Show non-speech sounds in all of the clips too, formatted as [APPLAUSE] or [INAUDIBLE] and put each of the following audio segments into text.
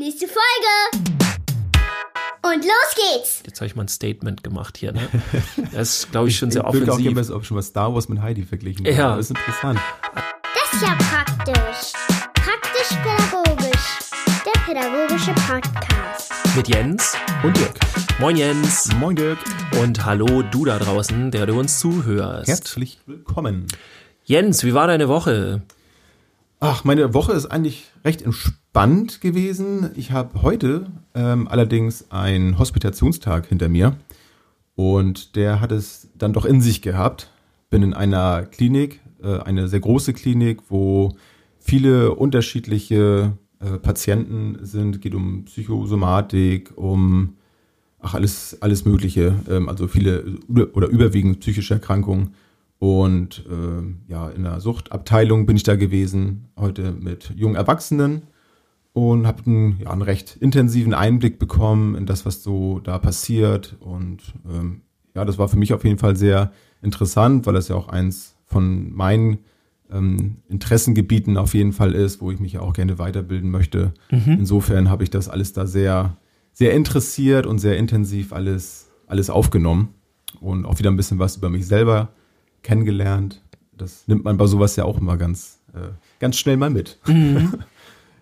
Nächste Folge! Und los geht's! Jetzt habe ich mal ein Statement gemacht hier. Ne? Das ist, glaube ich, schon sehr ich offensiv. Ich würde auch schon mal Star Wars mit Heidi verglichen. Ja. Das ist interessant. Das ist ja praktisch. Praktisch-pädagogisch. Der pädagogische Podcast. Mit Jens und Dirk. Moin Jens. Moin Dirk. Und hallo du da draußen, der du uns zuhörst. Herzlich willkommen. Jens, wie war deine Woche? Ach, meine Woche ist eigentlich recht entspannt gewesen. Ich habe heute ähm, allerdings einen Hospitationstag hinter mir und der hat es dann doch in sich gehabt. Bin in einer Klinik, äh, eine sehr große Klinik, wo viele unterschiedliche äh, Patienten sind. Geht um Psychosomatik, um ach alles alles Mögliche. Ähm, also viele oder überwiegend psychische Erkrankungen. Und äh, ja, in der Suchtabteilung bin ich da gewesen, heute mit jungen Erwachsenen und habe einen, ja, einen recht intensiven Einblick bekommen in das, was so da passiert. Und ähm, ja, das war für mich auf jeden Fall sehr interessant, weil das ja auch eins von meinen ähm, Interessengebieten auf jeden Fall ist, wo ich mich ja auch gerne weiterbilden möchte. Mhm. Insofern habe ich das alles da sehr, sehr interessiert und sehr intensiv alles, alles aufgenommen und auch wieder ein bisschen was über mich selber kennengelernt. Das nimmt man bei sowas ja auch immer ganz, äh, ganz schnell mal mit. Mhm. [LAUGHS]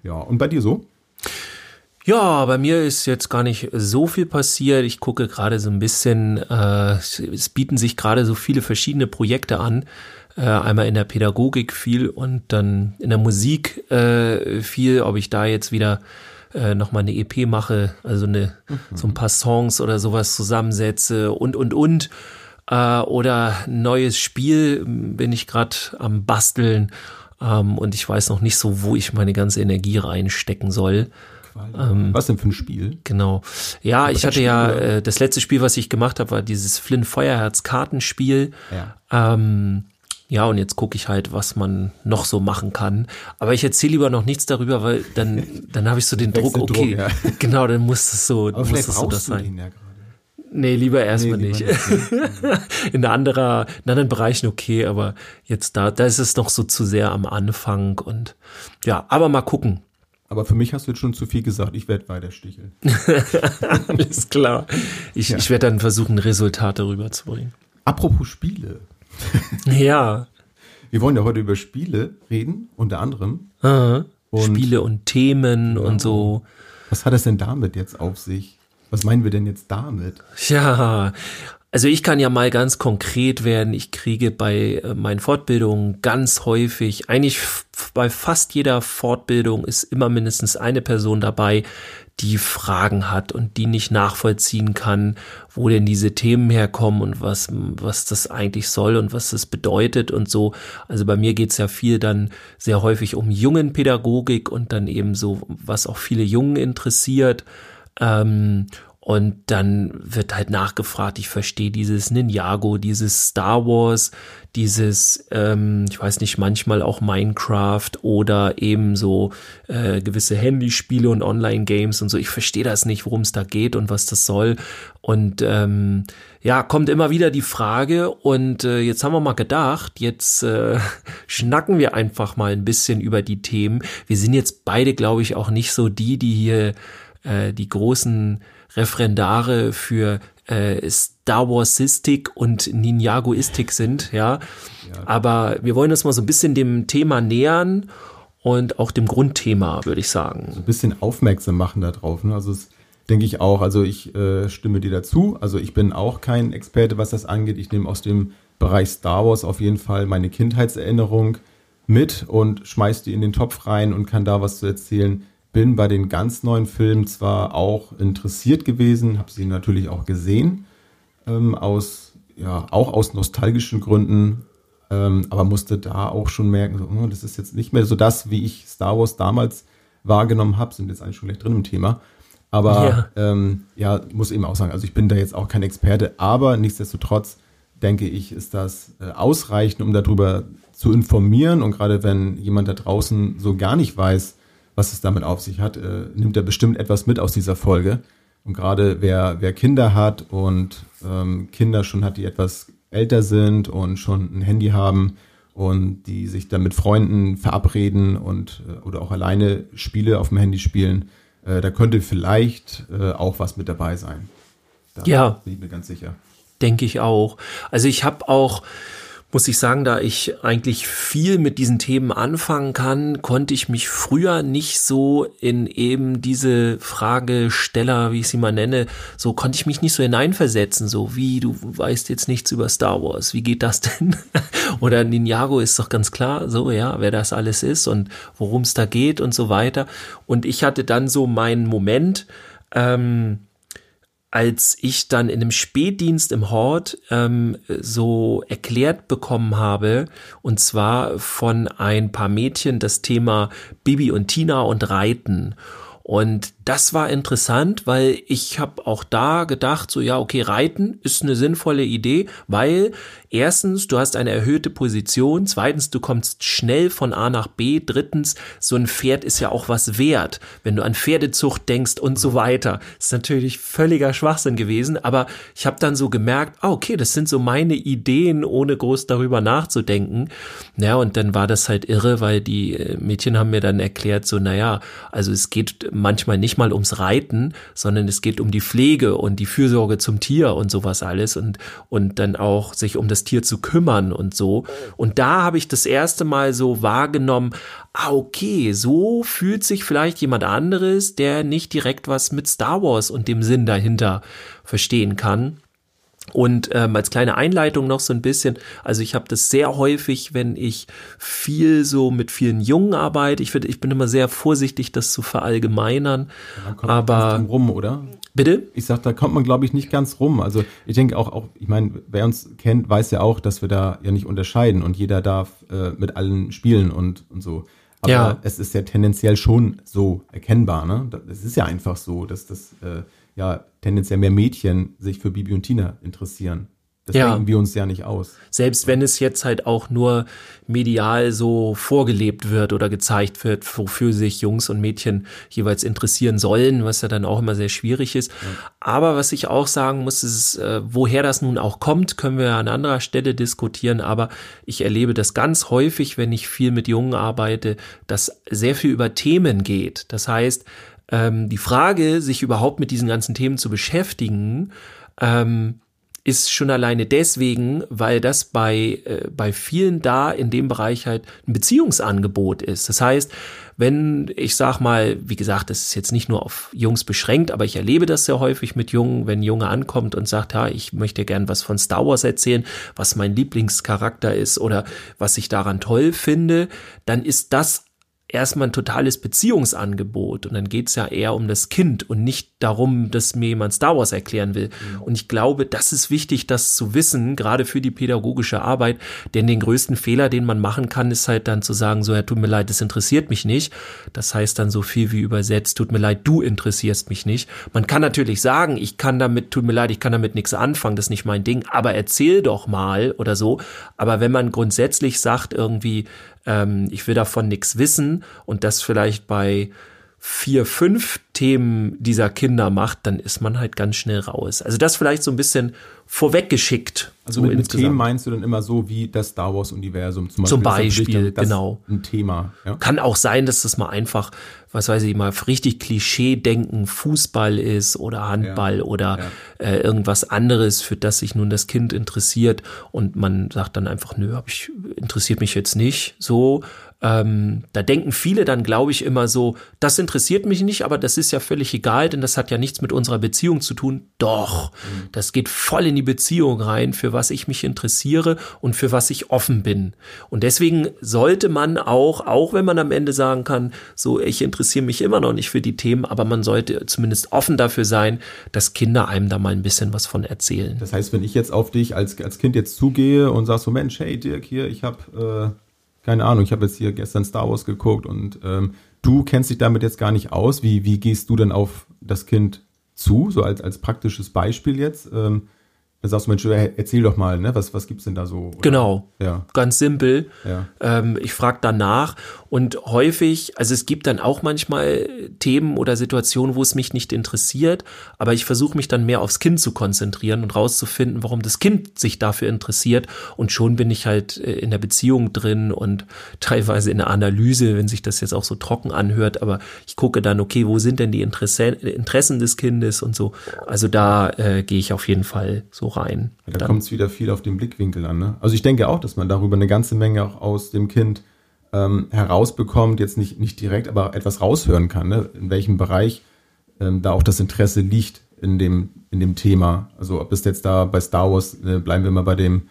ja, und bei dir so? Ja, bei mir ist jetzt gar nicht so viel passiert. Ich gucke gerade so ein bisschen, äh, es bieten sich gerade so viele verschiedene Projekte an. Äh, einmal in der Pädagogik viel und dann in der Musik äh, viel, ob ich da jetzt wieder äh, nochmal eine EP mache, also eine, mhm. so ein paar Songs oder sowas zusammensetze und, und, und äh, oder neues Spiel bin ich gerade am Basteln ähm, und ich weiß noch nicht so, wo ich meine ganze Energie reinstecken soll. Ähm, was denn für ein Spiel? Genau. Ja, Aber ich hatte ja, äh, das letzte Spiel, was ich gemacht habe, war dieses Flynn Feuerherz Kartenspiel. Ja. Ähm, ja, und jetzt gucke ich halt, was man noch so machen kann. Aber ich erzähle lieber noch nichts darüber, weil dann, dann habe ich so den Druck, okay, Druck, ja. [LAUGHS] genau, dann muss es so, Aber muss es so das sein. Ja Nee, lieber erstmal nee, nicht. nicht. [LAUGHS] in anderer, in anderen Bereichen okay, aber jetzt da, da ist es noch so zu sehr am Anfang und ja, aber mal gucken. Aber für mich hast du jetzt schon zu viel gesagt. Ich werde weiter sticheln. [LAUGHS] Alles klar. Ich, ja. ich werde dann versuchen, Resultate rüberzubringen. Apropos Spiele. [LAUGHS] ja. Wir wollen ja heute über Spiele reden, unter anderem. Und Spiele und Themen ja. und so. Was hat es denn damit jetzt auf sich? Was meinen wir denn jetzt damit? Ja, also ich kann ja mal ganz konkret werden. Ich kriege bei äh, meinen Fortbildungen ganz häufig, eigentlich bei fast jeder Fortbildung ist immer mindestens eine Person dabei, die Fragen hat und die nicht nachvollziehen kann, wo denn diese Themen herkommen und was, was das eigentlich soll und was das bedeutet und so. Also bei mir geht's ja viel dann sehr häufig um Jungenpädagogik und dann eben so, was auch viele Jungen interessiert. Ähm, und dann wird halt nachgefragt, ich verstehe dieses Ninjago, dieses Star Wars, dieses, ähm, ich weiß nicht, manchmal auch Minecraft oder eben so äh, gewisse Handyspiele und Online-Games und so. Ich verstehe das nicht, worum es da geht und was das soll. Und ähm, ja, kommt immer wieder die Frage und äh, jetzt haben wir mal gedacht, jetzt äh, [LAUGHS] schnacken wir einfach mal ein bisschen über die Themen. Wir sind jetzt beide, glaube ich, auch nicht so die, die hier äh, die großen Referendare für äh, Star Warsistik und Ninjagoistik sind, ja. ja. Aber wir wollen uns mal so ein bisschen dem Thema nähern und auch dem Grundthema, würde ich sagen. So ein bisschen aufmerksam machen darauf. Ne? Also das denke ich auch. Also ich äh, stimme dir dazu. Also ich bin auch kein Experte, was das angeht. Ich nehme aus dem Bereich Star Wars auf jeden Fall meine Kindheitserinnerung mit und schmeiß die in den Topf rein und kann da was zu erzählen bin bei den ganz neuen Filmen zwar auch interessiert gewesen, habe sie natürlich auch gesehen, ähm, aus, ja, auch aus nostalgischen Gründen, ähm, aber musste da auch schon merken, so, oh, das ist jetzt nicht mehr so das, wie ich Star Wars damals wahrgenommen habe, sind jetzt eigentlich schon gleich drin im Thema. Aber ja. Ähm, ja, muss eben auch sagen, also ich bin da jetzt auch kein Experte, aber nichtsdestotrotz denke ich, ist das äh, ausreichend, um darüber zu informieren. Und gerade wenn jemand da draußen so gar nicht weiß, was es damit auf sich hat, äh, nimmt er bestimmt etwas mit aus dieser Folge. Und gerade wer, wer Kinder hat und ähm, Kinder schon hat, die etwas älter sind und schon ein Handy haben und die sich dann mit Freunden verabreden und äh, oder auch alleine Spiele auf dem Handy spielen, äh, da könnte vielleicht äh, auch was mit dabei sein. Da ja. Bin ich mir ganz sicher. Denke ich auch. Also ich habe auch muss ich sagen, da ich eigentlich viel mit diesen Themen anfangen kann, konnte ich mich früher nicht so in eben diese Fragesteller, wie ich sie mal nenne, so konnte ich mich nicht so hineinversetzen, so wie du weißt jetzt nichts über Star Wars, wie geht das denn? [LAUGHS] Oder Ninjago ist doch ganz klar, so ja, wer das alles ist und worum es da geht und so weiter. Und ich hatte dann so meinen Moment, ähm, als ich dann in einem Spätdienst im Hort ähm, so erklärt bekommen habe, und zwar von ein paar Mädchen das Thema Bibi und Tina und Reiten. Und das war interessant, weil ich habe auch da gedacht, so ja, okay, Reiten ist eine sinnvolle Idee, weil erstens, du hast eine erhöhte Position, zweitens, du kommst schnell von A nach B, drittens, so ein Pferd ist ja auch was wert, wenn du an Pferdezucht denkst und so weiter. ist natürlich völliger Schwachsinn gewesen, aber ich habe dann so gemerkt, ah, okay, das sind so meine Ideen, ohne groß darüber nachzudenken. Ja, und dann war das halt irre, weil die äh, Mädchen haben mir dann erklärt, so, naja, also es geht manchmal nicht mal ums Reiten, sondern es geht um die Pflege und die Fürsorge zum Tier und sowas alles und, und dann auch sich um das Tier zu kümmern und so. Und da habe ich das erste Mal so wahrgenommen, ah, okay, so fühlt sich vielleicht jemand anderes, der nicht direkt was mit Star Wars und dem Sinn dahinter verstehen kann. Und ähm, als kleine Einleitung noch so ein bisschen, also ich habe das sehr häufig, wenn ich viel so mit vielen Jungen arbeite. Ich finde, ich bin immer sehr vorsichtig, das zu verallgemeinern. Ja, aber rum, oder? Bitte? Ich sag, da kommt man, glaube ich, nicht ganz rum. Also ich denke auch, auch, ich meine, wer uns kennt, weiß ja auch, dass wir da ja nicht unterscheiden und jeder darf äh, mit allen spielen und, und so. Aber ja. es ist ja tendenziell schon so erkennbar, ne? Es ist ja einfach so, dass das äh, ja tendenziell mehr Mädchen sich für Bibi und Tina interessieren. Das ja. denken wir uns ja nicht aus. Selbst wenn es jetzt halt auch nur medial so vorgelebt wird oder gezeigt wird, wofür sich Jungs und Mädchen jeweils interessieren sollen, was ja dann auch immer sehr schwierig ist. Ja. Aber was ich auch sagen muss, ist, äh, woher das nun auch kommt, können wir an anderer Stelle diskutieren. Aber ich erlebe das ganz häufig, wenn ich viel mit Jungen arbeite, dass sehr viel über Themen geht. Das heißt, ähm, die Frage, sich überhaupt mit diesen ganzen Themen zu beschäftigen, ähm, ist schon alleine deswegen, weil das bei, äh, bei vielen da in dem Bereich halt ein Beziehungsangebot ist. Das heißt, wenn ich sag mal, wie gesagt, das ist jetzt nicht nur auf Jungs beschränkt, aber ich erlebe das sehr häufig mit Jungen, wenn ein Junge ankommt und sagt, ja, ich möchte gern was von Star Wars erzählen, was mein Lieblingscharakter ist oder was ich daran toll finde, dann ist das erstmal ein totales Beziehungsangebot und dann geht's ja eher um das Kind und nicht darum, dass mir jemand Star Wars erklären will. Mhm. Und ich glaube, das ist wichtig, das zu wissen, gerade für die pädagogische Arbeit, denn den größten Fehler, den man machen kann, ist halt dann zu sagen, so, ja, tut mir leid, das interessiert mich nicht. Das heißt dann so viel wie übersetzt, tut mir leid, du interessierst mich nicht. Man kann natürlich sagen, ich kann damit, tut mir leid, ich kann damit nichts anfangen, das ist nicht mein Ding, aber erzähl doch mal oder so. Aber wenn man grundsätzlich sagt irgendwie, ähm, ich will davon nichts wissen und das vielleicht bei vier, fünf Themen dieser Kinder macht, dann ist man halt ganz schnell raus. Also das vielleicht so ein bisschen vorweggeschickt. Also so mit, mit Themen meinst du dann immer so wie das Star Wars Universum zum Beispiel? Zum Beispiel, genau. Ein Thema. Ja? Kann auch sein, dass das mal einfach, was weiß ich mal, richtig Klischee-denken Fußball ist oder Handball ja, oder ja. Äh, irgendwas anderes, für das sich nun das Kind interessiert und man sagt dann einfach, nö, ich, interessiert mich jetzt nicht so. Ähm, da denken viele dann, glaube ich, immer so, das interessiert mich nicht, aber das ist ja völlig egal, denn das hat ja nichts mit unserer Beziehung zu tun. Doch, mhm. das geht voll in die Beziehung rein, für was ich mich interessiere und für was ich offen bin. Und deswegen sollte man auch, auch wenn man am Ende sagen kann, so, ich interessiere mich immer noch nicht für die Themen, aber man sollte zumindest offen dafür sein, dass Kinder einem da mal ein bisschen was von erzählen. Das heißt, wenn ich jetzt auf dich als, als Kind jetzt zugehe und sag so, Mensch, hey Dirk, hier, ich habe äh keine Ahnung, ich habe jetzt hier gestern Star Wars geguckt und ähm, du kennst dich damit jetzt gar nicht aus. Wie, wie gehst du denn auf das Kind zu, so als, als praktisches Beispiel jetzt? Ähm, Dann sagst du, Mensch, erzähl doch mal, ne? Was, was gibt's denn da so? Oder? Genau. Ja. Ganz simpel. Ja. Ähm, ich frage danach und häufig, also es gibt dann auch manchmal Themen oder Situationen, wo es mich nicht interessiert, aber ich versuche mich dann mehr aufs Kind zu konzentrieren und rauszufinden, warum das Kind sich dafür interessiert. Und schon bin ich halt äh, in der Beziehung drin und [LAUGHS] teilweise in der Analyse, wenn sich das jetzt auch so trocken anhört, aber ich gucke dann, okay, wo sind denn die Interesse, Interessen des Kindes und so. Also da äh, gehe ich auf jeden Fall so rein. Ja, da kommt es wieder viel auf den Blickwinkel an. Ne? Also ich denke auch, dass man darüber eine ganze Menge auch aus dem Kind ähm, herausbekommt, jetzt nicht, nicht direkt, aber etwas raushören kann, ne? in welchem Bereich ähm, da auch das Interesse liegt in dem, in dem Thema. Also ob es jetzt da bei Star Wars, äh, bleiben wir mal bei dem,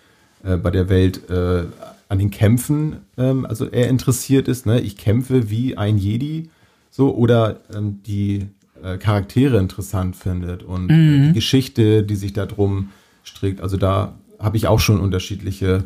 äh, bei der Welt äh, an den Kämpfen, ähm, also er interessiert ist, ne? ich kämpfe wie ein Jedi, so, oder ähm, die äh, Charaktere interessant findet und mhm. die Geschichte, die sich da drum strickt. Also da habe ich auch schon unterschiedliche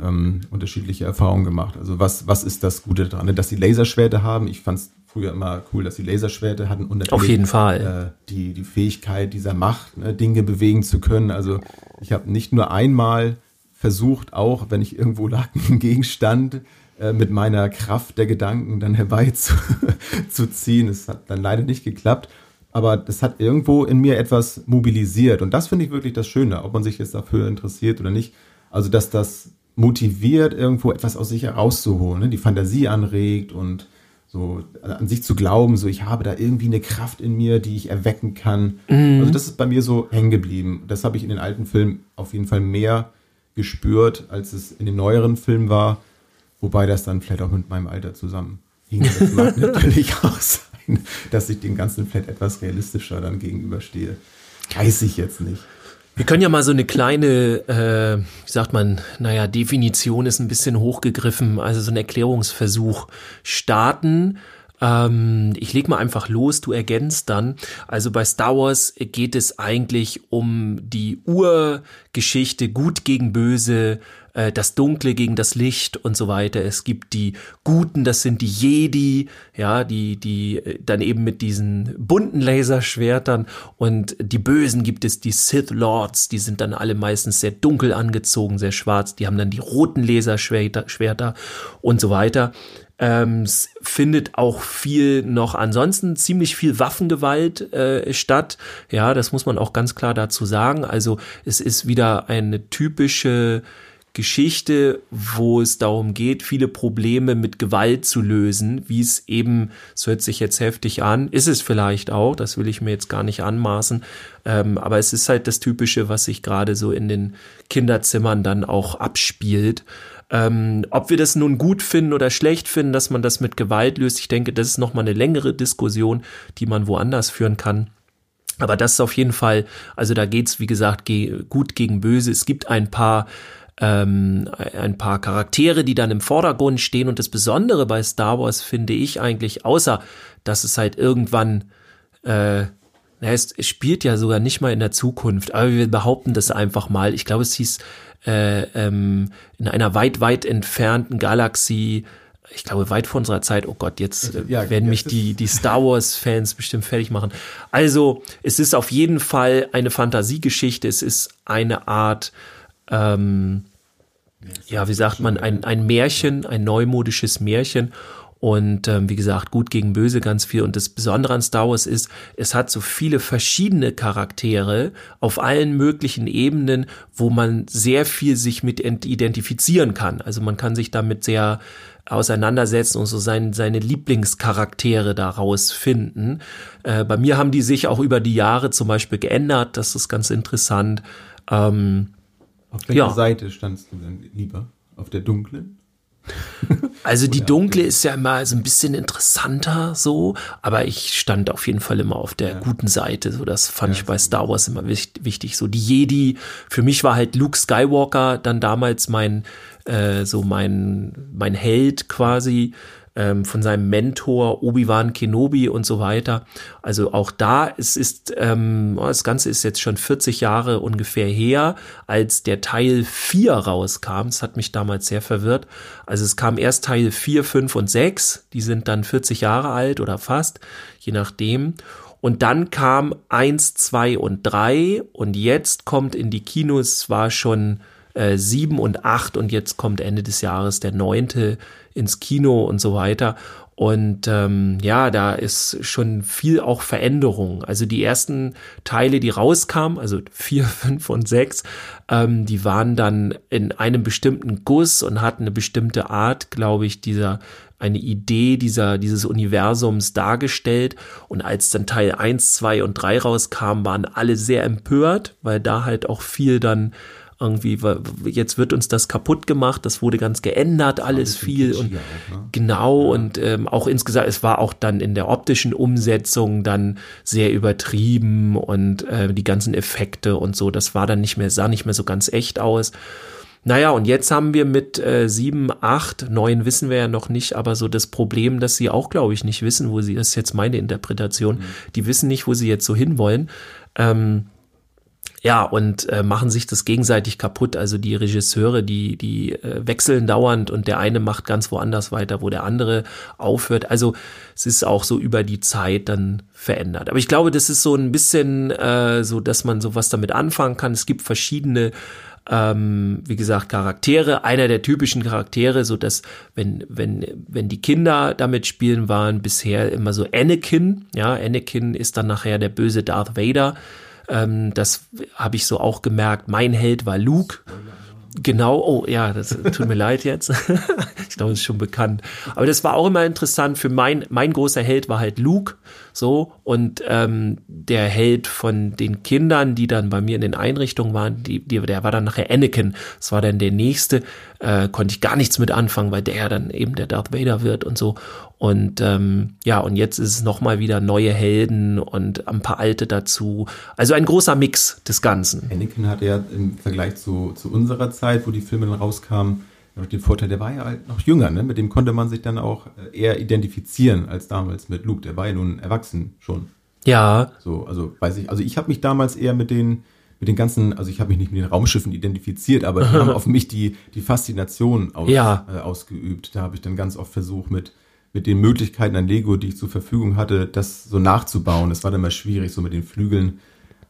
ähm, unterschiedliche Erfahrungen gemacht. Also was was ist das Gute daran, dass sie Laserschwerte haben? Ich fand es früher immer cool, dass sie Laserschwerte hatten und natürlich auf jeden Fall äh, die die Fähigkeit dieser Macht, ne, Dinge bewegen zu können. Also ich habe nicht nur einmal versucht, auch wenn ich irgendwo [LAUGHS] lag, einen Gegenstand äh, mit meiner Kraft der Gedanken dann [LAUGHS] herbeizuziehen. Es hat dann leider nicht geklappt, aber das hat irgendwo in mir etwas mobilisiert. Und das finde ich wirklich das Schöne, ob man sich jetzt dafür interessiert oder nicht. Also, dass das motiviert, irgendwo etwas aus sich herauszuholen, ne? die Fantasie anregt und so an sich zu glauben, so ich habe da irgendwie eine Kraft in mir, die ich erwecken kann. Mhm. Also das ist bei mir so hängen geblieben. Das habe ich in den alten Filmen auf jeden Fall mehr gespürt, als es in den neueren Filmen war. Wobei das dann vielleicht auch mit meinem Alter zusammenhing. Das mag [LAUGHS] natürlich auch sein, dass ich dem Ganzen vielleicht etwas realistischer dann gegenüberstehe. Weiß ich jetzt nicht. Wir können ja mal so eine kleine, äh, wie sagt man, naja, Definition ist ein bisschen hochgegriffen, also so ein Erklärungsversuch starten. Ähm, ich leg mal einfach los, du ergänzt dann. Also bei Star Wars geht es eigentlich um die Urgeschichte Gut gegen Böse, äh, das Dunkle gegen das Licht und so weiter. Es gibt die Guten, das sind die Jedi, ja, die, die äh, dann eben mit diesen bunten Laserschwertern und die Bösen gibt es die Sith Lords, die sind dann alle meistens sehr dunkel angezogen, sehr schwarz, die haben dann die roten Laserschwerter Schwerter und so weiter. Ähm, es findet auch viel noch ansonsten ziemlich viel Waffengewalt äh, statt. Ja, das muss man auch ganz klar dazu sagen. Also es ist wieder eine typische Geschichte, wo es darum geht, viele Probleme mit Gewalt zu lösen, wie es eben, es hört sich jetzt heftig an, ist es vielleicht auch, das will ich mir jetzt gar nicht anmaßen, ähm, aber es ist halt das Typische, was sich gerade so in den Kinderzimmern dann auch abspielt. Ähm, ob wir das nun gut finden oder schlecht finden, dass man das mit Gewalt löst, ich denke, das ist nochmal eine längere Diskussion, die man woanders führen kann. Aber das ist auf jeden Fall, also da geht's wie gesagt, ge gut gegen böse. Es gibt ein paar ähm, ein paar Charaktere, die dann im Vordergrund stehen. Und das Besondere bei Star Wars finde ich eigentlich, außer dass es halt irgendwann, äh, es spielt ja sogar nicht mal in der Zukunft, aber wir behaupten das einfach mal. Ich glaube, es hieß äh, ähm, in einer weit, weit entfernten Galaxie, ich glaube, weit vor unserer Zeit, oh Gott, jetzt äh, ja, werden mich die, die Star Wars-Fans [LAUGHS] bestimmt fertig machen. Also, es ist auf jeden Fall eine Fantasiegeschichte, es ist eine Art ähm, ja, wie sagt man, ein, ein Märchen, ein neumodisches Märchen. Und ähm, wie gesagt, gut gegen böse ganz viel. Und das Besondere an Star Wars ist, es hat so viele verschiedene Charaktere auf allen möglichen Ebenen, wo man sehr viel sich mit identifizieren kann. Also man kann sich damit sehr auseinandersetzen und so sein, seine Lieblingscharaktere daraus finden. Äh, bei mir haben die sich auch über die Jahre zum Beispiel geändert. Das ist ganz interessant. Ähm, auf welcher ja. Seite standst du denn lieber? Auf der dunklen? [LAUGHS] Also die dunkle ist ja immer so ein bisschen interessanter so, aber ich stand auf jeden Fall immer auf der ja. guten Seite. So, das fand ja, ich bei Star Wars immer wichtig. So die Jedi. Für mich war halt Luke Skywalker dann damals mein äh, so mein mein Held quasi ähm, von seinem Mentor Obi-Wan Kenobi und so weiter. Also auch da, es ist, ähm, oh, das Ganze ist jetzt schon 40 Jahre ungefähr her, als der Teil 4 rauskam. Das hat mich damals sehr verwirrt. Also es kam erst Teil 4, 5 und 6. Die sind dann 40 Jahre alt oder fast, je nachdem. Und dann kam eins, zwei und drei und jetzt kommt in die Kinos war schon äh, sieben und acht und jetzt kommt Ende des Jahres der neunte ins Kino und so weiter. Und ähm, ja, da ist schon viel auch Veränderung. Also die ersten Teile, die rauskamen, also vier, [LAUGHS] fünf und sechs, ähm, die waren dann in einem bestimmten Guss und hatten eine bestimmte Art, glaube ich, dieser eine Idee dieser, dieses Universums dargestellt. Und als dann Teil eins, zwei und drei rauskam, waren alle sehr empört, weil da halt auch viel dann irgendwie, jetzt wird uns das kaputt gemacht, das wurde ganz geändert, alles viel und auch, ne? genau ja. und ähm, auch insgesamt, es war auch dann in der optischen Umsetzung dann sehr übertrieben und äh, die ganzen Effekte und so, das war dann nicht mehr, sah nicht mehr so ganz echt aus. Naja, und jetzt haben wir mit äh, sieben, acht, neun wissen wir ja noch nicht, aber so das Problem, dass sie auch, glaube ich, nicht wissen, wo sie, das ist jetzt meine Interpretation, mhm. die wissen nicht, wo sie jetzt so hinwollen. Ähm, ja, und äh, machen sich das gegenseitig kaputt. Also die Regisseure, die, die äh, wechseln dauernd und der eine macht ganz woanders weiter, wo der andere aufhört. Also es ist auch so über die Zeit dann verändert. Aber ich glaube, das ist so ein bisschen äh, so, dass man sowas damit anfangen kann. Es gibt verschiedene ähm, wie gesagt, Charaktere. Einer der typischen Charaktere, so dass, wenn, wenn, wenn die Kinder damit spielen, waren bisher immer so Anakin. Ja, Anakin ist dann nachher der böse Darth Vader. Ähm, das habe ich so auch gemerkt. Mein Held war Luke. Genau, oh ja, das tut mir [LAUGHS] leid jetzt. [LAUGHS] ich glaube, das ist schon bekannt. Aber das war auch immer interessant. Für mein, mein großer Held war halt Luke. So, und ähm, der Held von den Kindern, die dann bei mir in den Einrichtungen waren, die, die, der war dann nachher Anakin. Das war dann der nächste, äh, konnte ich gar nichts mit anfangen, weil der dann eben der Darth Vader wird und so. Und ähm, ja, und jetzt ist es nochmal wieder neue Helden und ein paar alte dazu. Also ein großer Mix des Ganzen. Anakin hatte ja im Vergleich zu, zu unserer Zeit, wo die Filme dann rauskamen, den Vorteil, der war ja halt noch jünger, ne? Mit dem konnte man sich dann auch äh, eher identifizieren als damals mit Luke. Der war ja nun erwachsen schon. Ja. So, also weiß ich, also ich habe mich damals eher mit den mit den ganzen, also ich habe mich nicht mit den Raumschiffen identifiziert, aber die [LAUGHS] haben auf mich die die Faszination aus, ja. äh, ausgeübt. Da habe ich dann ganz oft versucht mit mit den Möglichkeiten an Lego, die ich zur Verfügung hatte, das so nachzubauen. Das war dann mal schwierig, so mit den Flügeln.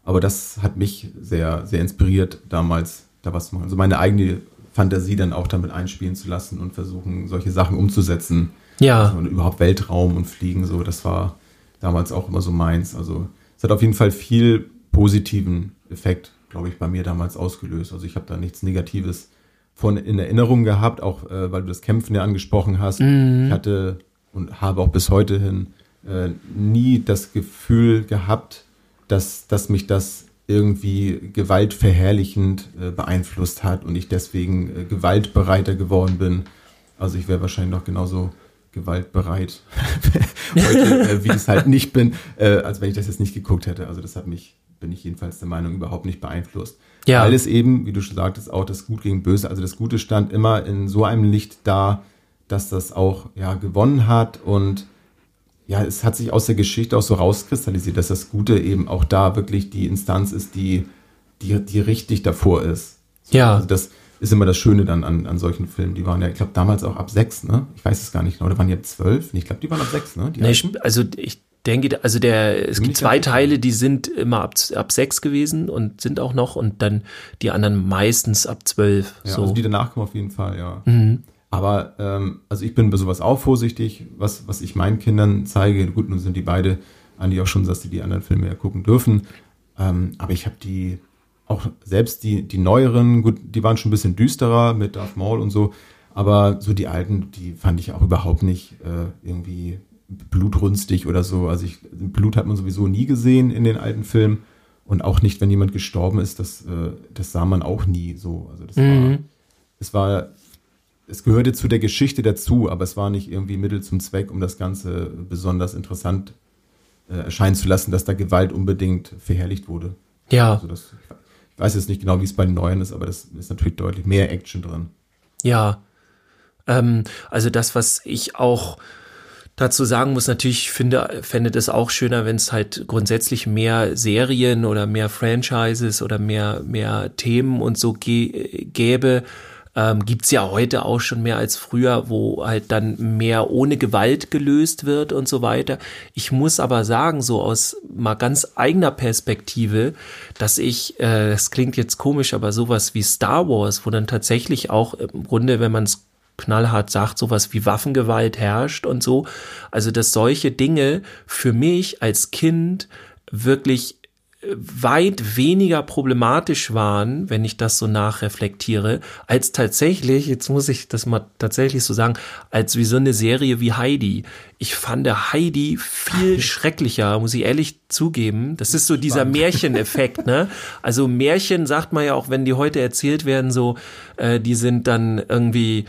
Aber das hat mich sehr, sehr inspiriert, damals da was zu machen. Also meine eigene Fantasie dann auch damit einspielen zu lassen und versuchen, solche Sachen umzusetzen. Ja. Also, und überhaupt Weltraum und Fliegen, so, das war damals auch immer so meins. Also es hat auf jeden Fall viel positiven Effekt, glaube ich, bei mir damals ausgelöst. Also ich habe da nichts Negatives von in Erinnerung gehabt, auch äh, weil du das Kämpfen ja angesprochen hast. Mhm. Ich hatte und habe auch bis heute hin äh, nie das Gefühl gehabt, dass, dass mich das irgendwie gewaltverherrlichend äh, beeinflusst hat und ich deswegen äh, gewaltbereiter geworden bin. Also ich wäre wahrscheinlich noch genauso gewaltbereit [LAUGHS] heute, äh, wie ich es halt nicht bin, äh, als wenn ich das jetzt nicht geguckt hätte. Also das hat mich, bin ich jedenfalls der Meinung, überhaupt nicht beeinflusst. Ja. Weil es eben, wie du schon sagtest, auch das Gut gegen Böse, also das Gute stand immer in so einem Licht da, dass das auch ja gewonnen hat und ja, es hat sich aus der Geschichte auch so rauskristallisiert, dass das Gute eben auch da wirklich die Instanz ist, die, die, die richtig davor ist. So, ja. Also das ist immer das Schöne dann an, an solchen Filmen. Die waren ja, ich glaube, damals auch ab sechs, ne? Ich weiß es gar nicht genau. Oder waren ja zwölf? Ich glaube, die waren ab sechs, ne? Nee, also ich denke, also der, es gibt zwei Teile, die sind immer ab, ab sechs gewesen und sind auch noch und dann die anderen meistens ab zwölf. Ja, so. also die danach kommen auf jeden Fall, ja. Mhm. Aber ähm, also ich bin bei sowas auch vorsichtig, was, was ich meinen Kindern zeige. Gut, nun sind die beide eigentlich auch schon, dass sie die anderen Filme ja gucken dürfen. Ähm, aber ich habe die auch selbst die, die neueren, gut, die waren schon ein bisschen düsterer mit Darth Maul und so. Aber so die alten, die fand ich auch überhaupt nicht äh, irgendwie blutrünstig oder so. Also ich, Blut hat man sowieso nie gesehen in den alten Filmen. Und auch nicht, wenn jemand gestorben ist, das, äh, das sah man auch nie so. Also das mhm. war, es war es gehörte zu der Geschichte dazu, aber es war nicht irgendwie Mittel zum Zweck, um das Ganze besonders interessant äh, erscheinen zu lassen, dass da Gewalt unbedingt verherrlicht wurde. Ja. Also das, ich weiß jetzt nicht genau, wie es bei den neuen ist, aber das ist natürlich deutlich mehr Action drin. Ja. Ähm, also das, was ich auch dazu sagen muss, natürlich finde, fände das auch schöner, wenn es halt grundsätzlich mehr Serien oder mehr Franchises oder mehr, mehr Themen und so gäbe Ähm, gibt's ja heute auch schon mehr als früher, wo halt dann mehr ohne Gewalt gelöst wird und so weiter. Ich muss aber sagen, so aus mal ganz eigener Perspektive, dass ich, äh, das klingt jetzt komisch, aber sowas wie Star Wars, wo dann tatsächlich auch im Grunde, wenn man es knallhart sagt, sowas wie Waffengewalt herrscht und so. Also, dass solche Dinge für mich als Kind wirklich weit weniger problematisch waren, wenn ich das so nachreflektiere, als tatsächlich, jetzt muss ich das mal tatsächlich so sagen, als wie so eine Serie wie Heidi. Ich fand Heidi viel [LAUGHS] schrecklicher, muss ich ehrlich zugeben. Das ist so dieser Märcheneffekt, ne? Also Märchen sagt man ja auch, wenn die heute erzählt werden, so, äh, die sind dann irgendwie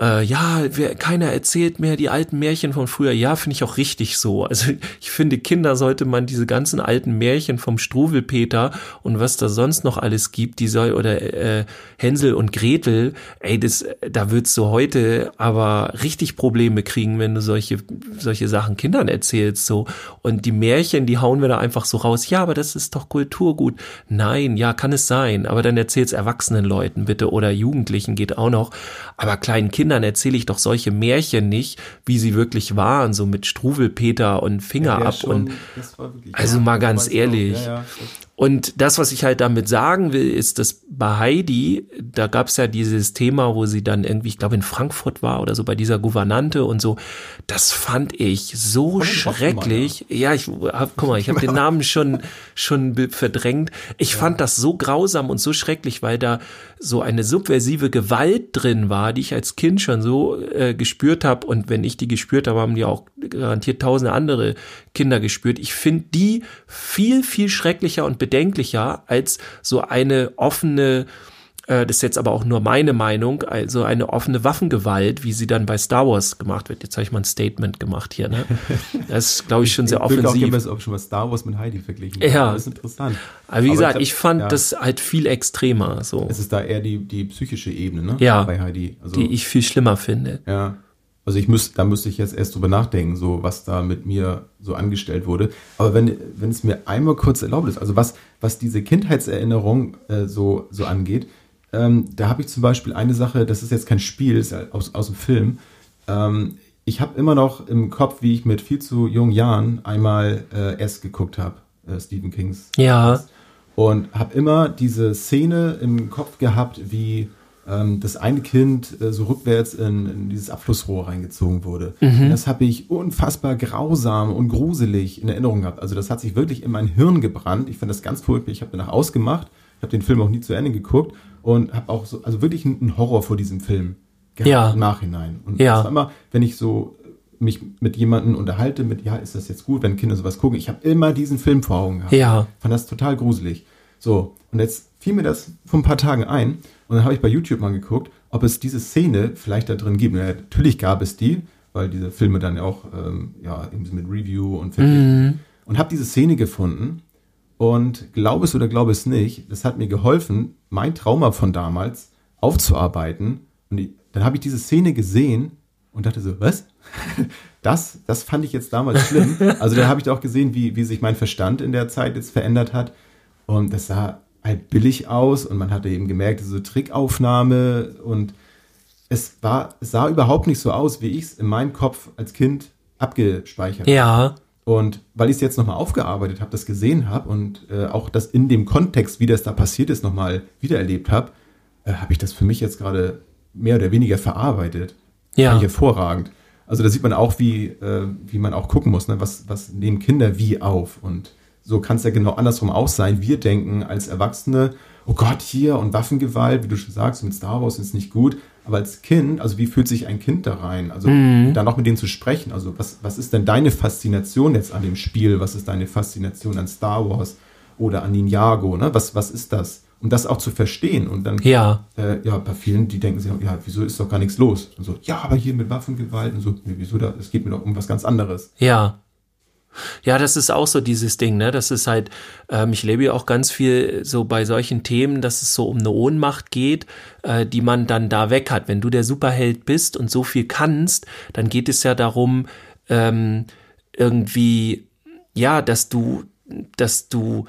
äh, ja, wer, keiner erzählt mehr die alten Märchen von früher. Ja, finde ich auch richtig so. Also ich finde, Kinder sollte man diese ganzen alten Märchen vom Struwelpeter und was da sonst noch alles gibt, die soll oder äh, Hänsel und Gretel, ey, das, da würdest du heute aber richtig Probleme kriegen, wenn du solche solche Sachen Kindern erzählst so. Und die Märchen, die hauen wir da einfach so raus. Ja, aber das ist doch Kulturgut. Nein, ja, kann es sein. Aber dann erzähl's erwachsenen Leuten bitte oder Jugendlichen geht auch noch. Aber kleinen Kindern Kindern erzähle ich doch solche Märchen nicht, wie sie wirklich waren, so mit Struwelpeter und Finger ja, ab schon, und also mal ganz ehrlich. Ja, und das, was ich halt damit sagen will, ist, dass bei Heidi, da gab es ja dieses Thema, wo sie dann irgendwie, ich glaube in Frankfurt war oder so bei dieser Gouvernante und so, das fand ich so schrecklich. Mal, ja. ja. ich hab, guck mal, ich habe den [LAUGHS] Namen schon schon verdrängt. Ich ja. fand das so grausam und so schrecklich, weil da so eine subversive Gewalt drin war, die ich als Kind schon so äh, gespürt habe und wenn ich die gespürt habe, haben die auch garantiert tausende andere Kinder gespürt. Ich finde die viel viel schrecklicher und bedenklicher als so eine offene äh, das ist jetzt aber auch nur meine Meinung, also eine offene Waffengewalt, wie sie dann bei Star Wars gemacht wird. Jetzt habe ich mal ein Statement gemacht hier. Ne? [LAUGHS] Das ist, glaube ich, schon sehr offensiv. Ich habe auch schon mal Star Wars mit Heidi verglichen. Ja. Das ist interessant. Aber wie aber gesagt, ich, ich fand ja. das halt viel extremer. So. Es ist da eher die, die psychische Ebene, ne? Ja. Bei Heidi. Also, die ich viel schlimmer finde. Ja. Also ich müsste, da müsste ich jetzt erst drüber nachdenken, so was da mit mir so angestellt wurde. Aber wenn, wenn es mir einmal kurz erlaubt ist, also was, was diese Kindheitserinnerung äh, so, so angeht, ähm, da habe ich zum Beispiel eine Sache, das ist jetzt kein Spiel, ist aus, aus dem Film. Ähm, ich habe immer noch im Kopf, wie ich mit viel zu jungen Jahren einmal äh, S geguckt habe, äh, Stephen Kings. Ja. Und habe immer diese Szene im Kopf gehabt, wie ähm, das eine Kind äh, so rückwärts in, in, dieses Abflussrohr reingezogen wurde. Mhm. Das habe ich unfassbar grausam und gruselig in Erinnerung gehabt. Also das hat sich wirklich in mein Hirn gebrannt. Ich fand das ganz furchtbar. Ich habe danach ausgemacht. Ich habe den Film auch nie zu Ende geguckt und habe auch so, also wirklich einen Horror vor diesem Film gehabt ja. im Nachhinein. Und ja. das war immer, wenn ich so mich mit jemandem unterhalte, mit, ja, ist das jetzt gut, wenn Kinder sowas gucken, ich habe immer diesen Film vor Augen gehabt. Ja. Fand das total gruselig. So, und jetzt fiel mir das vor ein paar Tagen ein und dann habe ich bei YouTube mal geguckt, ob es diese Szene vielleicht da drin gibt. Ja, natürlich gab es die, weil diese Filme dann ja auch ähm, ja, mit Review und mhm. und habe diese Szene gefunden und glaube es oder glaube es nicht, das hat mir geholfen, mein Trauma von damals aufzuarbeiten. Und die, dann habe ich diese Szene gesehen und dachte so, was? [LAUGHS] Das, das fand ich jetzt damals schlimm. Also da habe ich auch gesehen, wie, wie sich mein Verstand in der Zeit jetzt verändert hat. Und das sah halt billig aus und man hatte eben gemerkt, so Trickaufnahme und es war, es sah überhaupt nicht so aus, wie ich es in meinem Kopf als Kind abgespeichert ja. habe. Und weil ich es jetzt nochmal aufgearbeitet habe, das gesehen habe und äh, auch das in dem Kontext, wie das da passiert ist, nochmal wiedererlebt habe, äh, habe ich das für mich jetzt gerade mehr oder weniger verarbeitet. Ja. Fand ich hervorragend. Also da sieht man auch, wie, äh, wie man auch gucken muss, ne? was, was nehmen Kinder wie auf. Und so kann es ja genau andersrum auch sein. Wir denken als Erwachsene, oh Gott, hier und Waffengewalt, wie du schon sagst, mit Star Wars ist nicht gut. Aber als Kind, also wie fühlt sich ein Kind da rein? Also mhm. da noch mit denen zu sprechen. Also was, was ist denn deine Faszination jetzt an dem Spiel? Was ist deine Faszination an Star Wars oder an Ninjago? Ne? Was, was ist das? Um das auch zu verstehen. Und dann, ja, äh, ja bei vielen, die denken sich, ja, wieso ist doch gar nichts los? Und so, ja, aber hier mit Waffengewalt und so, wieso da, es geht mir doch um was ganz anderes. Ja. Ja, das ist auch so dieses Ding, ne? Das ist halt, ähm, ich lebe ja auch ganz viel so bei solchen Themen, dass es so um eine Ohnmacht geht, äh, die man dann da weg hat. Wenn du der Superheld bist und so viel kannst, dann geht es ja darum, ähm, irgendwie, ja, dass du, dass du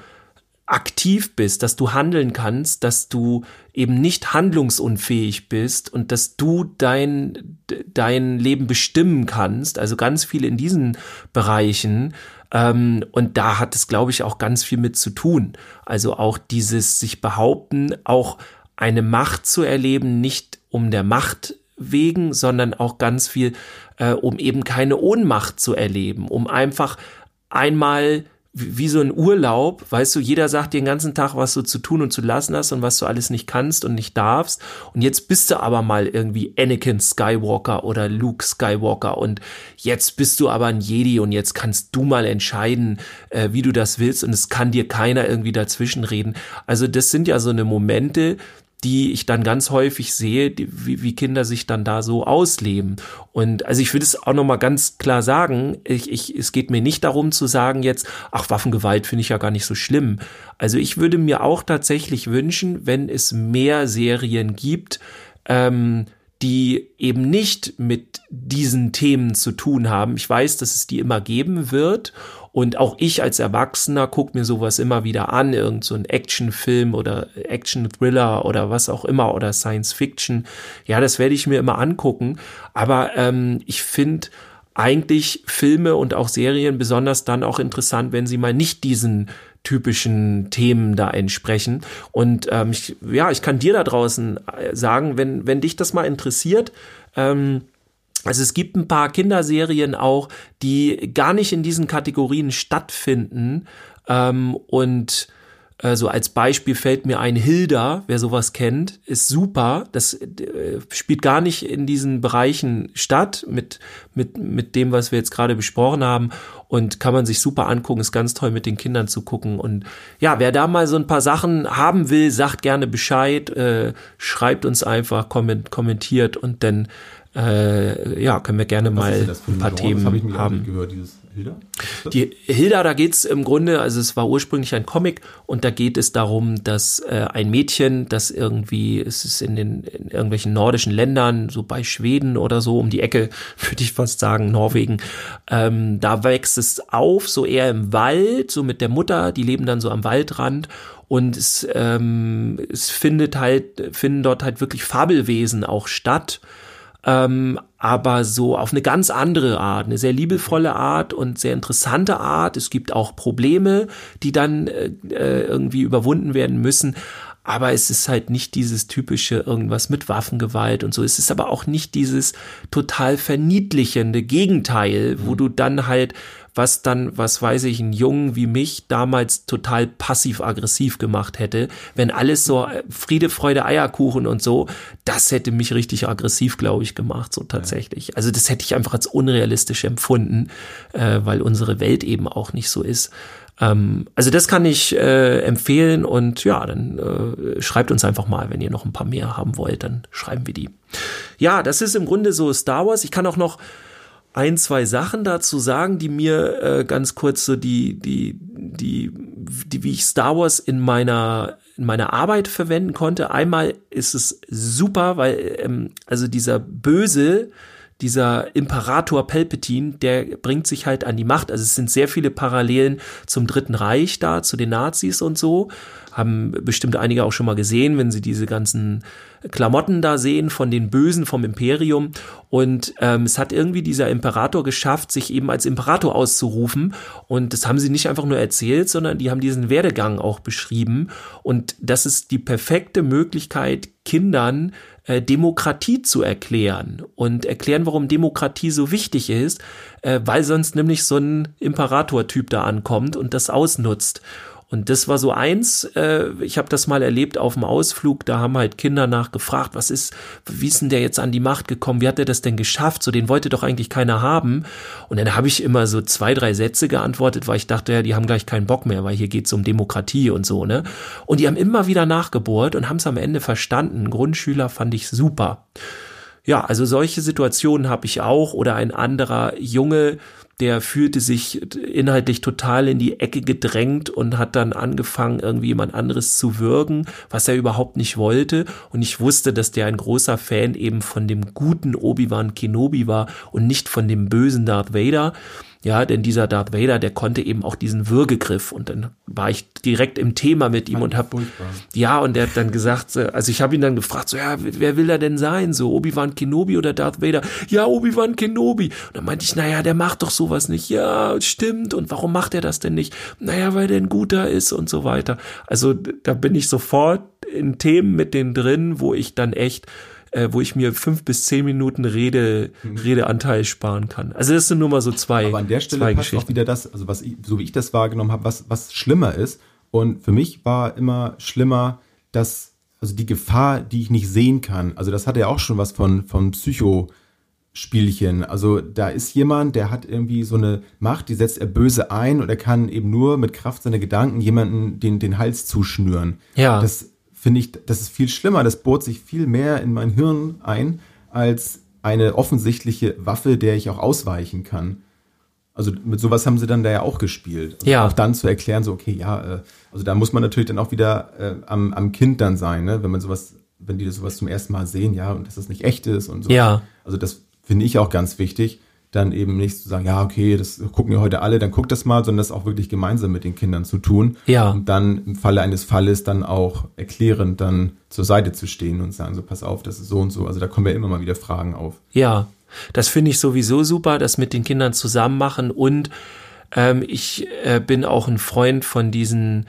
aktiv bist, dass du handeln kannst, dass du eben nicht handlungsunfähig bist und dass du dein, dein Leben bestimmen kannst. Also ganz viel in diesen Bereichen. Ähm, und da hat es, glaube ich, auch ganz viel mit zu tun. Also auch dieses sich behaupten, auch eine Macht zu erleben, nicht um der Macht wegen, sondern auch ganz viel, äh, um eben keine Ohnmacht zu erleben, um einfach einmal wie so ein Urlaub, weißt du, jeder sagt dir den ganzen Tag, was du zu tun und zu lassen hast und was du alles nicht kannst und nicht darfst. Und jetzt bist du aber mal irgendwie Anakin Skywalker oder Luke Skywalker und jetzt bist du aber ein Jedi und jetzt kannst du mal entscheiden, äh, wie du das willst und es kann dir keiner irgendwie dazwischenreden. Also das sind ja so eine Momente, die ich dann ganz häufig sehe, die, wie, wie Kinder sich dann da so ausleben. Und also ich würde es auch nochmal ganz klar sagen, ich, ich, es geht mir nicht darum zu sagen jetzt, ach, Waffengewalt finde ich ja gar nicht so schlimm. Also ich würde mir auch tatsächlich wünschen, wenn es mehr Serien gibt, ähm, die eben nicht mit diesen Themen zu tun haben. Ich weiß, dass es die immer geben wird und auch ich als Erwachsener gucke mir sowas immer wieder an, irgend so ein Actionfilm oder Action-Thriller oder was auch immer oder Science-Fiction. Ja, das werde ich mir immer angucken. Aber ähm, ich finde eigentlich Filme und auch Serien besonders dann auch interessant, wenn sie mal nicht diesen typischen Themen da entsprechen. Und ähm, ich, ja, ich kann dir da draußen äh, sagen, wenn, wenn dich das mal interessiert, ähm, also es gibt ein paar Kinderserien auch, die gar nicht in diesen Kategorien stattfinden ähm, und äh, so als Beispiel fällt mir ein Hilda, wer sowas kennt, ist super. Das äh, spielt gar nicht in diesen Bereichen statt mit, mit, mit dem, was wir jetzt gerade besprochen haben und kann man sich super angucken, ist ganz toll mit den Kindern zu gucken. Und ja, wer da mal so ein paar Sachen haben will, sagt gerne Bescheid, äh, schreibt uns einfach, komment, kommentiert und dann äh, ja, können wir gerne mal ein paar Genre? Themen haben. Gehört, Hilda? Die Hilda, da geht's im Grunde, also es war ursprünglich ein Comic und da geht es darum, dass äh, ein Mädchen, das irgendwie, es ist in den in irgendwelchen nordischen Ländern, so bei Schweden oder so um die Ecke, [LAUGHS] würde ich fast sagen, Norwegen, ähm, da wächst es auf, so eher im Wald, so mit der Mutter, die leben dann so am Waldrand und es, ähm, es findet halt, finden dort halt wirklich Fabelwesen auch statt ähm, aber so auf eine ganz andere Art, eine sehr liebevolle Art und sehr interessante Art. Es gibt auch Probleme, die dann äh, äh, irgendwie überwunden werden müssen. Aber es ist halt nicht dieses typische irgendwas mit Waffengewalt und so. Es ist aber auch nicht dieses total verniedlichende Gegenteil, wo mhm. du dann halt was dann, was weiß ich, ein Jungen wie mich damals total passiv-aggressiv gemacht hätte. Wenn alles so äh, Friede, Freude, Eierkuchen und so, das hätte mich richtig aggressiv, glaube ich, gemacht, so tatsächlich. Also das hätte ich einfach als unrealistisch empfunden, äh, weil unsere Welt eben auch nicht so ist. Ähm, also das kann ich äh, empfehlen und ja, dann äh, schreibt uns einfach mal, wenn ihr noch ein paar mehr haben wollt, dann schreiben wir die. Ja, das ist im Grunde so Star Wars. Ich kann auch noch ein, zwei Sachen dazu sagen, die mir äh, ganz kurz so die, die, die, die, wie ich Star Wars in meiner, in meiner Arbeit verwenden konnte. Einmal ist es super, weil, ähm, also dieser Böse, dieser Imperator Palpatine, der bringt sich halt an die Macht. Also es sind sehr viele Parallelen zum Dritten Reich da, zu den Nazis und so haben bestimmt einige auch schon mal gesehen, wenn sie diese ganzen Klamotten da sehen von den Bösen vom Imperium. Und ähm, es hat irgendwie dieser Imperator geschafft, sich eben als Imperator auszurufen. Und das haben sie nicht einfach nur erzählt, sondern die haben diesen Werdegang auch beschrieben. Und das ist die perfekte Möglichkeit, Kindern äh, Demokratie zu erklären und erklären, warum Demokratie so wichtig ist, äh, weil sonst nämlich so ein Imperator-Typ da ankommt und das ausnutzt. Und das war so eins, äh, ich habe das mal erlebt auf dem Ausflug, da haben halt Kinder nachgefragt, was ist, wie ist denn der jetzt an die Macht gekommen, wie hat er das denn geschafft, so den wollte doch eigentlich keiner haben. Und dann habe ich immer so zwei, drei Sätze geantwortet, weil ich dachte, ja, die haben gleich keinen Bock mehr, weil hier geht's um Demokratie und so, ne. Und die haben immer wieder nachgebohrt und haben es am Ende verstanden. Grundschüler fand ich super. Ja, also solche Situationen habe ich auch oder ein anderer Junge, der fühlte sich inhaltlich total in die Ecke gedrängt und hat dann angefangen, irgendwie jemand anderes zu würgen, was er überhaupt nicht wollte. Und ich wusste, dass der ein großer Fan eben von dem guten Obi-Wan Kenobi war und nicht von dem bösen Darth Vader. Ja, denn dieser Darth Vader, der konnte eben auch diesen Würgegriff und dann war ich direkt im Thema mit ihm und hab, ja, und der hat dann gesagt, äh, also ich habe ihn dann gefragt, so, ja, wer will er denn sein? So, Obi-Wan Kenobi oder Darth Vader? Ja, Obi-Wan Kenobi. Und dann meinte ich, naja, der macht doch sowas nicht. Ja, stimmt. Und warum macht er das denn nicht? Naja, weil der ein guter ist und so weiter. Also da bin ich sofort in Themen mit denen drin, wo ich dann echt äh, wo ich mir fünf bis zehn Minuten Rede, mhm. Redeanteil sparen kann. Also das sind nur mal so zwei. Aber an der Stelle passt auch wieder das, also was ich, so wie ich das wahrgenommen habe, was, was schlimmer ist. Und für mich war immer schlimmer, dass, also die Gefahr, die ich nicht sehen kann. Also das hat ja auch schon was von, von Psycho, Spielchen. Also da ist jemand, der hat irgendwie so eine Macht, die setzt er böse ein und er kann eben nur mit Kraft seiner Gedanken jemanden den, den Hals zuschnüren. Ja. Das finde ich, das ist viel schlimmer. Das bohrt sich viel mehr in mein Hirn ein als eine offensichtliche Waffe, der ich auch ausweichen kann. Also mit sowas haben sie dann da ja auch gespielt. Also ja. Auch dann zu erklären, so, okay, ja, äh, also da muss man natürlich dann auch wieder äh, am, am Kind dann sein, ne? wenn man sowas, wenn die sowas zum ersten Mal sehen, ja, und dass das nicht echt ist und so. Ja. Also das finde ich auch ganz wichtig, dann eben nicht zu sagen, ja, okay, das gucken wir heute alle, dann guckt das mal, sondern das auch wirklich gemeinsam mit den Kindern zu tun. Ja. Und dann im Falle eines Falles dann auch erklärend dann zur Seite zu stehen und sagen, so pass auf, das ist so und so. Also da kommen ja immer mal wieder Fragen auf. Ja, das finde ich sowieso super, das mit den Kindern zusammen machen und ähm, ich äh, bin auch ein Freund von diesen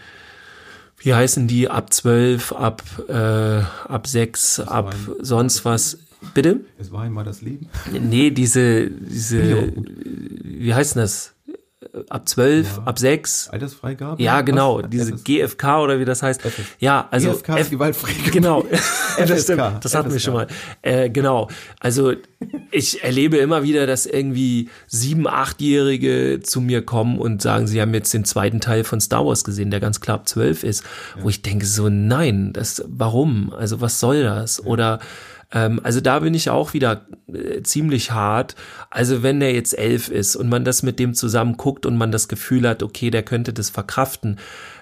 wie heißen die, ab zwölf, ab, äh, ab sechs, ab sonst was. Bitte? Es war einmal das Leben. Nee, diese, diese, wie heißt denn das? Ab zwölf, ja. ab sechs. Altersfreigabe? Ja, genau. Was? Diese FS GFK oder wie das heißt. FS ja, also. GFK ist gewaltfrei. Genau. [LAUGHS] [LAUGHS] das stimmt. Das hatten FSK. wir schon mal. Äh, genau. Also, ich erlebe immer wieder, dass irgendwie sieben, achtjährige zu mir kommen und sagen, sie haben jetzt den zweiten Teil von Star Wars gesehen, der ganz klar ab zwölf ist. Ja. Wo ich denke so, nein, das, warum? Also, was soll das? Ja. Oder, ähm, also da bin ich auch wieder äh, ziemlich hart. Also wenn der jetzt elf ist und man das mit dem zusammen guckt und man das Gefühl hat, okay, der könnte das verkraften,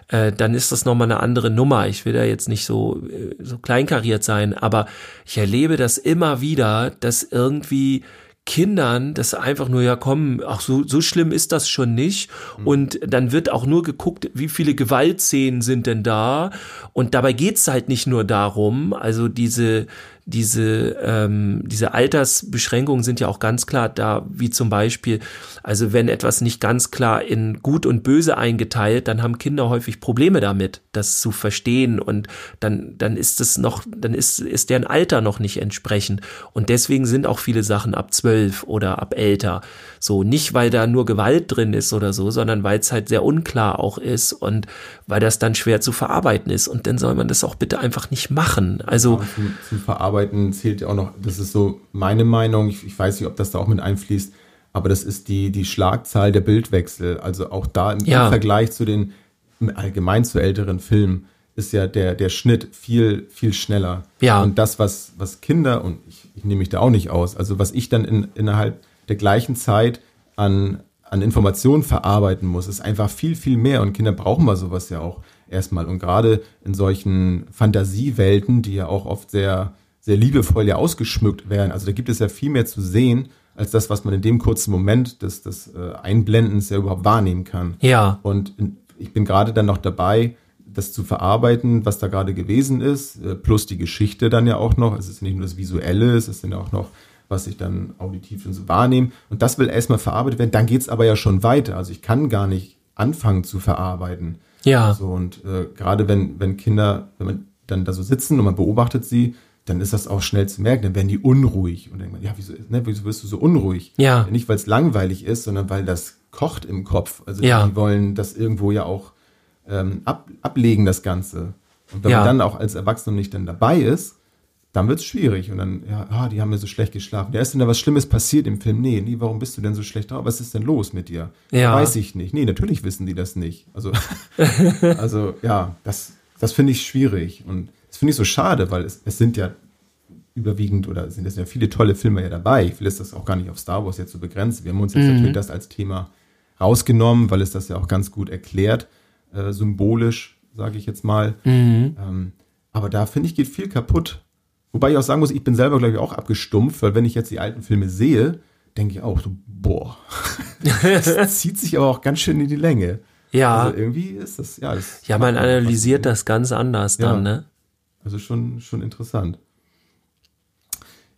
äh, dann ist das nochmal eine andere Nummer. Ich will da jetzt nicht so, äh, so kleinkariert sein, aber ich erlebe das immer wieder, dass irgendwie Kindern das einfach nur, ja komm, ach so, so schlimm ist das schon nicht. Mhm. Und dann wird auch nur geguckt, wie viele Gewaltszenen sind denn da. Und dabei geht's halt nicht nur darum, also diese, diese, ähm, diese Altersbeschränkungen sind ja auch ganz klar da, wie zum Beispiel, also wenn etwas nicht ganz klar in gut und böse eingeteilt, dann haben Kinder häufig Probleme damit, das zu verstehen und dann, dann ist es noch, dann ist, ist deren Alter noch nicht entsprechend und deswegen sind auch viele Sachen ab zwölf oder ab älter. So, nicht weil da nur Gewalt drin ist oder so, sondern weil es halt sehr unklar auch ist und weil das dann schwer zu verarbeiten ist und dann soll man das auch bitte einfach nicht machen. Also, zum, zum Verarbeiten Arbeiten zählt ja auch noch, das ist so meine Meinung, ich, ich, weiß nicht, ob das da auch mit einfließt, aber das ist die, die Schlagzahl der Bildwechsel. Also auch da im, ja. Vergleich zu den, allgemein zu älteren Filmen, ist ja der, der Schnitt viel, viel schneller. Ja. Und das, was, was Kinder, und ich, ich nehme mich da auch nicht aus, also was ich dann in, innerhalb der gleichen Zeit an, an Informationen verarbeiten muss, ist einfach viel, viel mehr. Und Kinder brauchen mal sowas ja auch erstmal. Und gerade in solchen Fantasiewelten, die ja auch oft sehr, sehr liebevoll ja ausgeschmückt werden. Also da gibt es ja viel mehr zu sehen, als das, was man in dem kurzen Moment des, des äh, Einblendens ja überhaupt wahrnehmen kann. Ja. Und ich bin gerade dann noch dabei, das zu verarbeiten, was da gerade gewesen ist, äh, plus die Geschichte dann ja auch noch. Es ist nicht nur das Visuelle, es ist dann auch noch, was ich dann auditiv und so wahrnehme. Und das will erstmal verarbeitet werden. Dann geht's aber ja schon weiter. Also ich kann gar nicht anfangen zu verarbeiten. Ja. So, und äh, gerade wenn, wenn Kinder, wenn man dann da so sitzen und man beobachtet sie, dann ist das auch schnell zu merken, dann werden die unruhig. Und dann denkt man, ja, wieso, ne, wieso wirst du so unruhig? Ja. Nicht, weil es langweilig ist, sondern weil das kocht im Kopf. Also ja. die wollen das irgendwo ja auch ähm, ab, ablegen, das Ganze. Und wenn Ja. man dann auch als Erwachsener nicht dann dabei ist, dann wird es schwierig. Und dann, ja, ah, die haben mir so schlecht geschlafen. Ja, ist denn da was Schlimmes passiert im Film? Nee, nee, warum bist du denn so schlecht drauf? Was ist denn los mit dir? Ja. Weiß ich nicht. Nee, natürlich wissen die das nicht. Also, [LAUGHS] also ja, das, das finde ich schwierig. Und das finde ich so schade, weil es, es sind ja überwiegend oder sind es ja viele tolle Filme ja dabei. Ich will jetzt das auch gar nicht auf Star Wars jetzt so begrenzen. Wir haben uns jetzt Mhm. natürlich das als Thema rausgenommen, weil es das ja auch ganz gut erklärt, äh, symbolisch, sage ich jetzt mal. Mhm. Ähm, aber da finde ich, geht viel kaputt. Wobei ich auch sagen muss, ich bin selber, glaube ich, auch abgestumpft, weil wenn ich jetzt die alten Filme sehe, denke ich auch so, boah, [LAUGHS] das zieht sich aber auch ganz schön in die Länge. Ja. Also irgendwie ist das, ja. Das ja, man analysiert das ganz anders dann, Ja. ne? Also schon, schon interessant.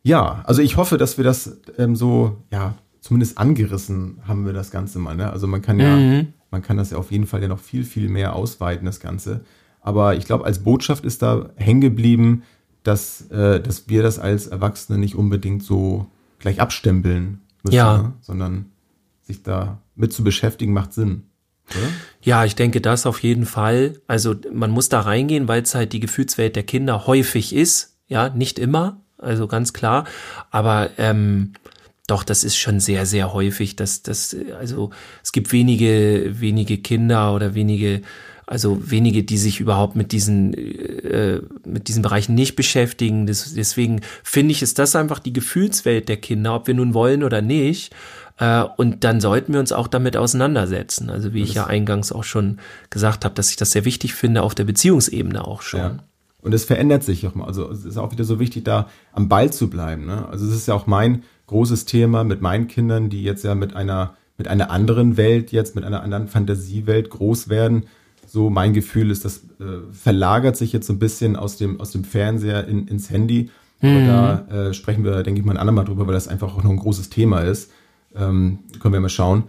Ja, also ich hoffe, dass wir das ähm, so, ja, zumindest angerissen haben wir das Ganze mal. Ne? Also man kann ja, Mhm. man kann das ja auf jeden Fall ja noch viel, viel mehr ausweiten, das Ganze. Aber ich glaube, als Botschaft ist da hängen geblieben, dass, äh, dass wir das als Erwachsene nicht unbedingt so gleich abstempeln müssen, Ja. ne? sondern sich da mit zu beschäftigen macht Sinn. Oder? Ja, ich denke das auf jeden Fall. Also man muss da reingehen, weil es halt die Gefühlswelt der Kinder häufig ist. Ja, nicht immer, also ganz klar. Aber ähm, doch, das ist schon sehr, sehr häufig. Dass, dass, also es gibt wenige, wenige Kinder oder wenige, also wenige, die sich überhaupt mit diesen, äh, mit diesen Bereichen nicht beschäftigen. Das, deswegen finde ich, ist das einfach die Gefühlswelt der Kinder, ob wir nun wollen oder nicht. Äh, und dann sollten wir uns auch damit auseinandersetzen. Also wie ich ja eingangs auch schon gesagt habe, dass ich das sehr wichtig finde, auf der Beziehungsebene auch schon. Ja. Und es verändert sich auch mal. Also es ist auch wieder so wichtig, da am Ball zu bleiben. Ne? Also es ist ja auch mein großes Thema mit meinen Kindern, die jetzt ja mit einer, mit einer anderen Welt jetzt, mit einer anderen Fantasiewelt groß werden. So mein Gefühl ist, das äh, verlagert sich jetzt so ein bisschen aus dem, aus dem Fernseher in, ins Handy. Aber da äh, sprechen wir, denke ich mal, ein andermal drüber, weil das einfach auch noch ein großes Thema ist. Ähm, können wir mal schauen.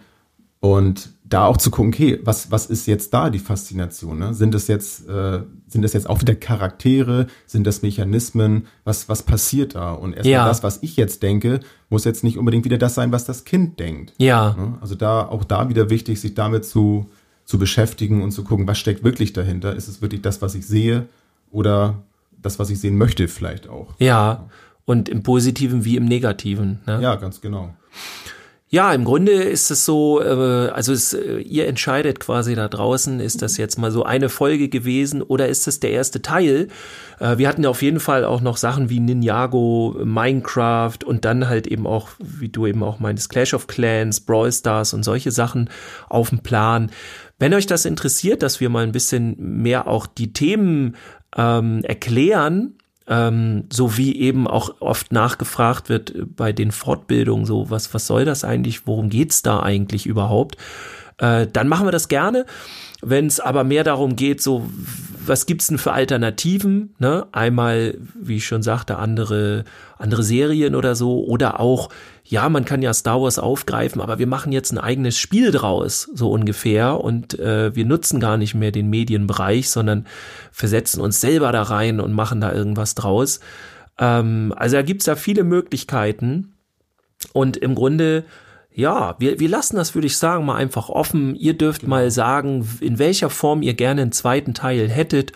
Und da auch zu gucken, okay, was, was ist jetzt da die Faszination? Ne? Sind das jetzt, äh, sind das jetzt auch wieder Charaktere? Sind das Mechanismen? Was, was passiert da? Und erstmal Ja. das, was ich jetzt denke, muss jetzt nicht unbedingt wieder das sein, was das Kind denkt. Ja, Ne? Also da, auch da wieder wichtig, sich damit zu, zu beschäftigen und zu gucken, was steckt wirklich dahinter? Ist es wirklich das, was ich sehe? Oder das, was ich sehen möchte, vielleicht auch? ja. Und im Positiven wie im Negativen. Ne? Ja, ganz genau. Ja, im Grunde ist es so, äh, also es, äh, ihr entscheidet quasi da draußen, ist das jetzt mal so eine Folge gewesen oder ist das der erste Teil? Äh, wir hatten ja auf jeden Fall auch noch Sachen wie Ninjago, Minecraft und dann halt eben auch, wie du eben auch meintest, Clash of Clans, Brawl Stars und solche Sachen auf dem Plan. Wenn euch das interessiert, dass wir mal ein bisschen mehr auch die Themen ähm, erklären, ähm, so wie eben auch oft nachgefragt wird bei den Fortbildungen, so was, was soll das eigentlich, worum geht's da eigentlich überhaupt, äh, dann machen wir das gerne. Wenn es aber mehr darum geht, so was gibt's denn für Alternativen? Ne? Einmal, wie ich schon sagte, andere andere Serien oder so oder auch ja, man kann ja Star Wars aufgreifen, aber wir machen jetzt ein eigenes Spiel draus, so ungefähr und äh, wir nutzen gar nicht mehr den Medienbereich, sondern versetzen uns selber da rein und machen da irgendwas draus. Ähm, also da gibt's da viele Möglichkeiten und im Grunde ja, wir, wir lassen das, würde ich sagen, mal einfach offen. Ihr dürft mal sagen, in welcher Form ihr gerne einen zweiten Teil hättet.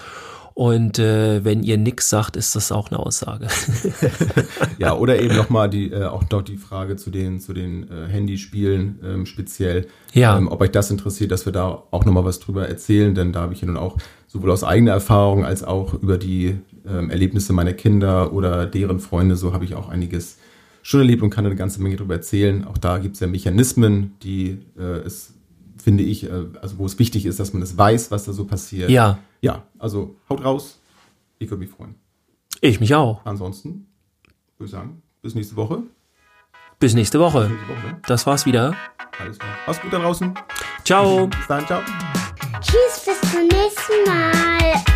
Und äh, wenn ihr nix sagt, ist das auch eine Aussage. [LAUGHS] [LAUGHS] Ja, oder eben nochmal die, äh, auch dort die Frage zu den, zu den äh, Handyspielen ähm, speziell. Ja. Ähm, ob euch das interessiert, dass wir da auch nochmal was drüber erzählen, denn da habe ich ja nun auch sowohl aus eigener Erfahrung als auch über die ähm, Erlebnisse meiner Kinder oder deren Freunde, so habe ich auch einiges schon erlebt und kann eine ganze Menge drüber erzählen. Auch da gibt es ja Mechanismen, die äh, es, finde ich, äh, also wo es wichtig ist, dass man es weiß, was da so passiert. ja, Ja, also haut raus. Ich würde mich freuen. ich mich auch. Ansonsten würde ich sagen, bis nächste Woche. Bis nächste Woche. Nächste Woche. Das war's wieder. Alles klar. Mach's gut da draußen. Ciao. Bis dann, ciao. Tschüss, bis zum nächsten